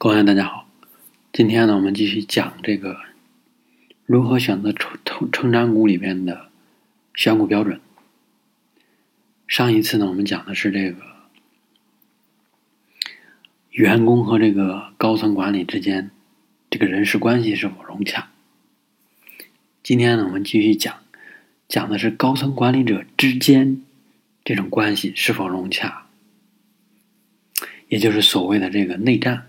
各位大家好，今天呢，我们继续讲这个如何选择成成成长股里边的选股标准。上一次呢，我们讲的是这个员工和这个高层管理之间这个人事关系是否融洽。今天呢，我们继续讲讲的是高层管理者之间这种关系是否融洽，也就是所谓的这个内战。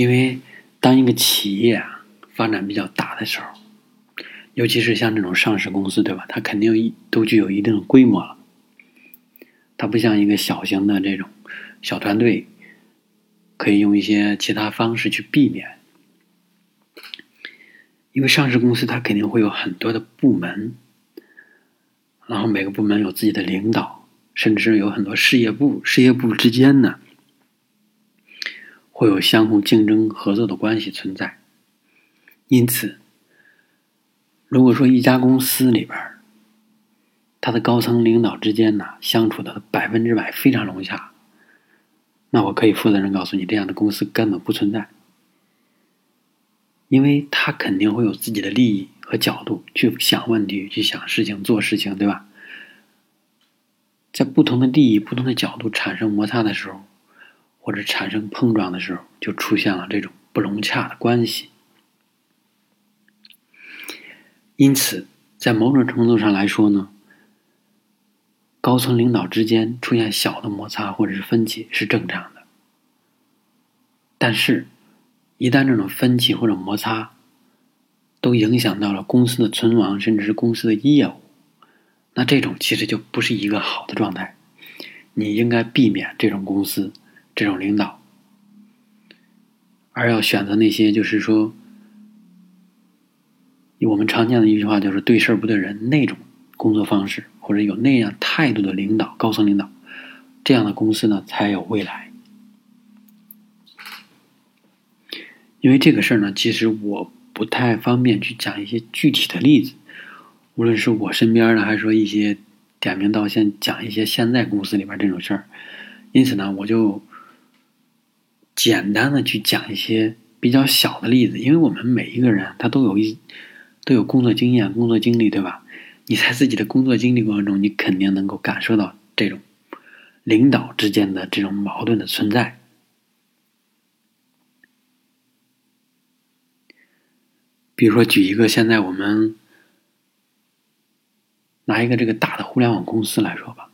因为当一个企业啊发展比较大的时候，尤其是像这种上市公司，对吧？它肯定都具有一定的规模了。它不像一个小型的这种小团队，可以用一些其他方式去避免。因为上市公司它肯定会有很多的部门，然后每个部门有自己的领导，甚至有很多事业部，事业部之间呢。会有相互竞争、合作的关系存在，因此，如果说一家公司里边他的高层领导之间呢相处的百分之百非常融洽，那我可以负责任告诉你，这样的公司根本不存在，因为他肯定会有自己的利益和角度去想问题、去想事情、做事情，对吧？在不同的利益、不同的角度产生摩擦的时候。或者产生碰撞的时候，就出现了这种不融洽的关系。因此，在某种程度上来说呢，高层领导之间出现小的摩擦或者是分歧是正常的。但是，一旦这种分歧或者摩擦都影响到了公司的存亡，甚至是公司的业务，那这种其实就不是一个好的状态。你应该避免这种公司。这种领导，而要选择那些就是说，我们常见的一句话就是“对事不对人”那种工作方式，或者有那样态度的领导、高层领导，这样的公司呢才有未来。因为这个事儿呢，其实我不太方便去讲一些具体的例子，无论是我身边的，还是说一些点名道姓讲一些现在公司里边这种事儿，因此呢，我就。简单的去讲一些比较小的例子，因为我们每一个人他都有一都有工作经验、工作经历，对吧？你在自己的工作经历过程中，你肯定能够感受到这种领导之间的这种矛盾的存在。比如说，举一个现在我们拿一个这个大的互联网公司来说吧，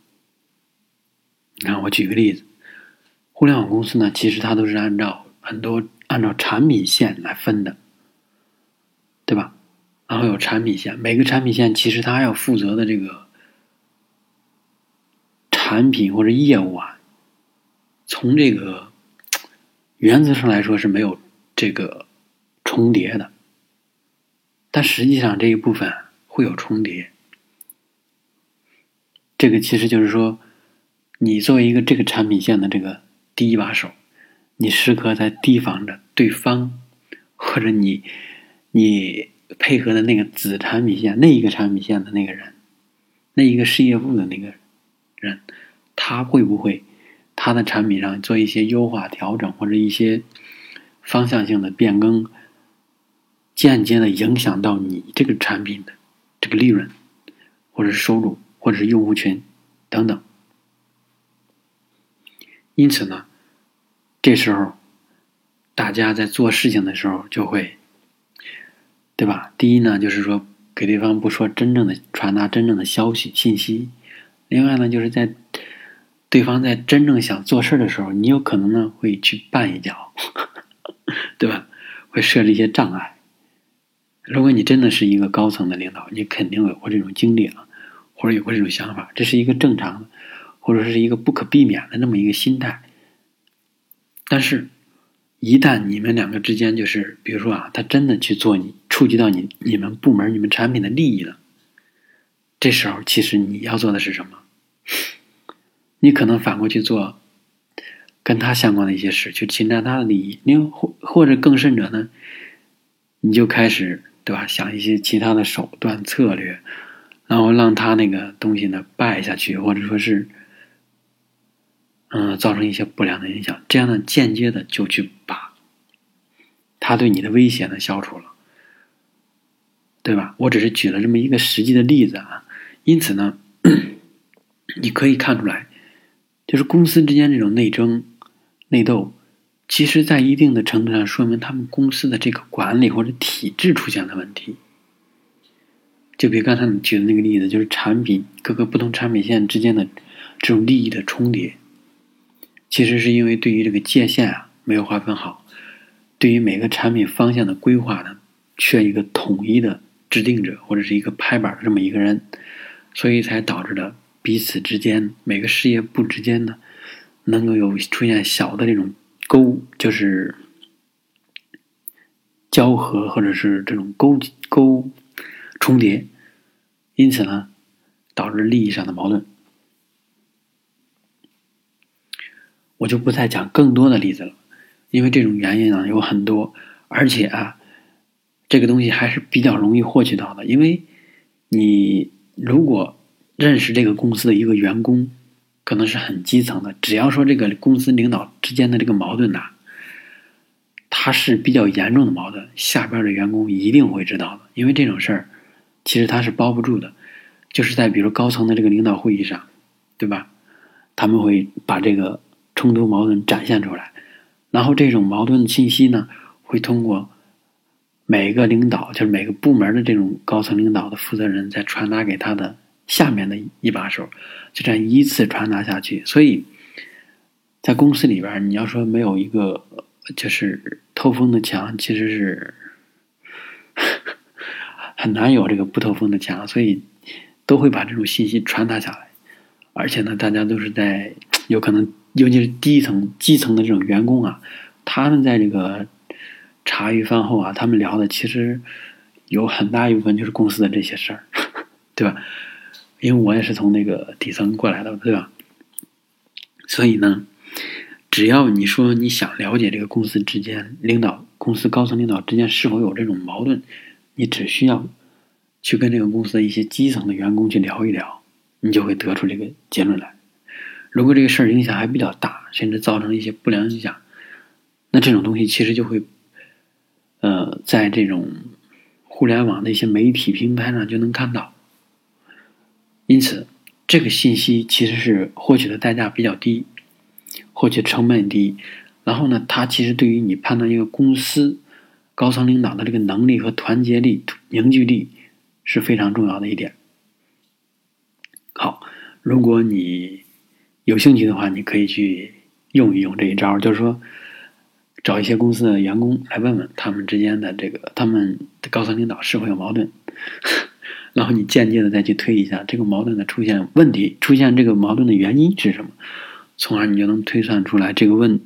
你看，我举个例子。互联网公司呢，其实它都是按照很多按照产品线来分的，对吧？然后有产品线，每个产品线其实它要负责的这个产品或者业务啊，从这个原则上来说是没有这个重叠的，但实际上这一部分会有重叠。这个其实就是说，你作为一个这个产品线的这个。第一把手，你时刻在提防着对方，或者你你配合的那个子产品线那一个产品线的那个人，那一个事业部的那个人，他会不会他的产品上做一些优化调整，或者一些方向性的变更，间接的影响到你这个产品的这个利润，或者是收入，或者是用户群等等。因此呢，这时候大家在做事情的时候就会，对吧？第一呢，就是说给对方不说真正的传达真正的消息信息；另外呢，就是在对方在真正想做事的时候，你有可能呢会去绊一脚，对吧？会设置一些障碍。如果你真的是一个高层的领导，你肯定有过这种经历了，或者有过这种想法，这是一个正常的。或者是一个不可避免的那么一个心态，但是，一旦你们两个之间就是，比如说啊，他真的去做你触及到你你们部门、你们产品的利益了，这时候其实你要做的是什么？你可能反过去做跟他相关的一些事，去侵占他的利益。你或或者更甚者呢，你就开始对吧？想一些其他的手段策略，然后让他那个东西呢败下去，或者说是。嗯，造成一些不良的影响，这样呢，间接的就去把他对你的威胁呢消除了，对吧？我只是举了这么一个实际的例子啊，因此呢，你可以看出来，就是公司之间这种内争、内斗，其实在一定的程度上说明他们公司的这个管理或者体制出现了问题。就比如刚才你举的那个例子，就是产品各个不同产品线之间的这种利益的重叠，其实是因为对于这个界限啊没有划分好，对于每个产品方向的规划呢，缺一个统一的制定者或者是一个拍板的这么一个人，所以才导致了彼此之间每个事业部之间呢，能够有出现小的这种沟，就是交合或者是这种沟沟。重叠，因此呢，导致利益上的矛盾。我就不再讲更多的例子了，因为这种原因呢有很多，而且啊，这个东西还是比较容易获取到的。因为你如果认识这个公司的一个员工，可能是很基层的，只要说这个公司领导之间的这个矛盾呐，他是比较严重的矛盾，下边的员工一定会知道的，因为这种事儿。其实他是包不住的，就是在比如高层的这个领导会议上，对吧？他们会把这个冲突矛盾展现出来，然后这种矛盾信息呢，会通过每个领导，就是每个部门的这种高层领导的负责人，再传达给他的下面的一把手，就这样依次传达下去。所以，在公司里边，你要说没有一个就是透风的墙，其实是。很难有这个不透风的墙，所以都会把这种信息传达下来。而且呢，大家都是在有可能，尤其是低层、基层的这种员工啊，他们在这个茶余饭后啊，他们聊的其实有很大一部分就是公司的这些事儿，对吧？因为我也是从那个底层过来的，对吧？所以呢，只要你说你想了解这个公司之间领导、公司高层领导之间是否有这种矛盾，你只需要。去跟这个公司的一些基层的员工去聊一聊，你就会得出这个结论来。如果这个事儿影响还比较大，甚至造成一些不良影响，那这种东西其实就会，呃，在这种互联网的一些媒体平台上就能看到。因此，这个信息其实是获取的代价比较低，获取成本低。然后呢，它其实对于你判断一个公司高层领导的这个能力和团结力、凝聚力。是非常重要的一点。好，如果你有兴趣的话，你可以去用一用这一招，就是说找一些公司的员工来问问他们之间的这个他们的高层领导是否有矛盾，然后你间接的再去推一下这个矛盾的出现问题，出现这个矛盾的原因是什么，从而你就能推算出来这个问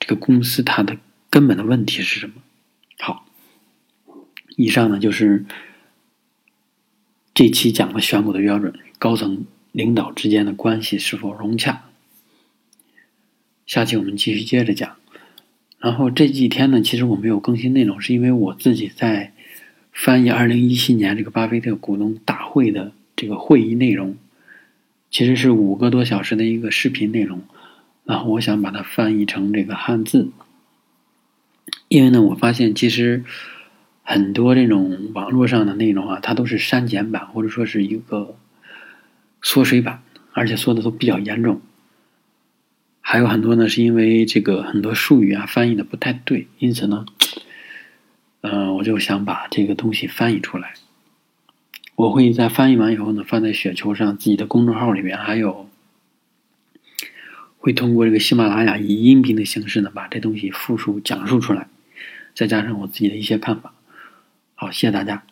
这个公司它的根本的问题是什么。好，以上呢就是。这期讲的选股的标准，高层领导之间的关系是否融洽？下期我们继续接着讲。然后这几天呢，其实我没有更新内容，是因为我自己在翻译二零一七年这个巴菲特股东大会的这个会议内容，其实是五个多小时的一个视频内容。然后我想把它翻译成这个汉字，因为呢，我发现其实。很多这种网络上的内容啊，它都是删减版或者说是一个缩水版，而且缩的都比较严重。还有很多呢，是因为这个很多术语啊翻译的不太对，因此呢，嗯，我就想把这个东西翻译出来。我会在翻译完以后呢，放在雪球上自己的公众号里面，还有会通过这个喜马拉雅以音频的形式呢，把这东西复述讲述出来，再加上我自己的一些看法。好，谢谢大家。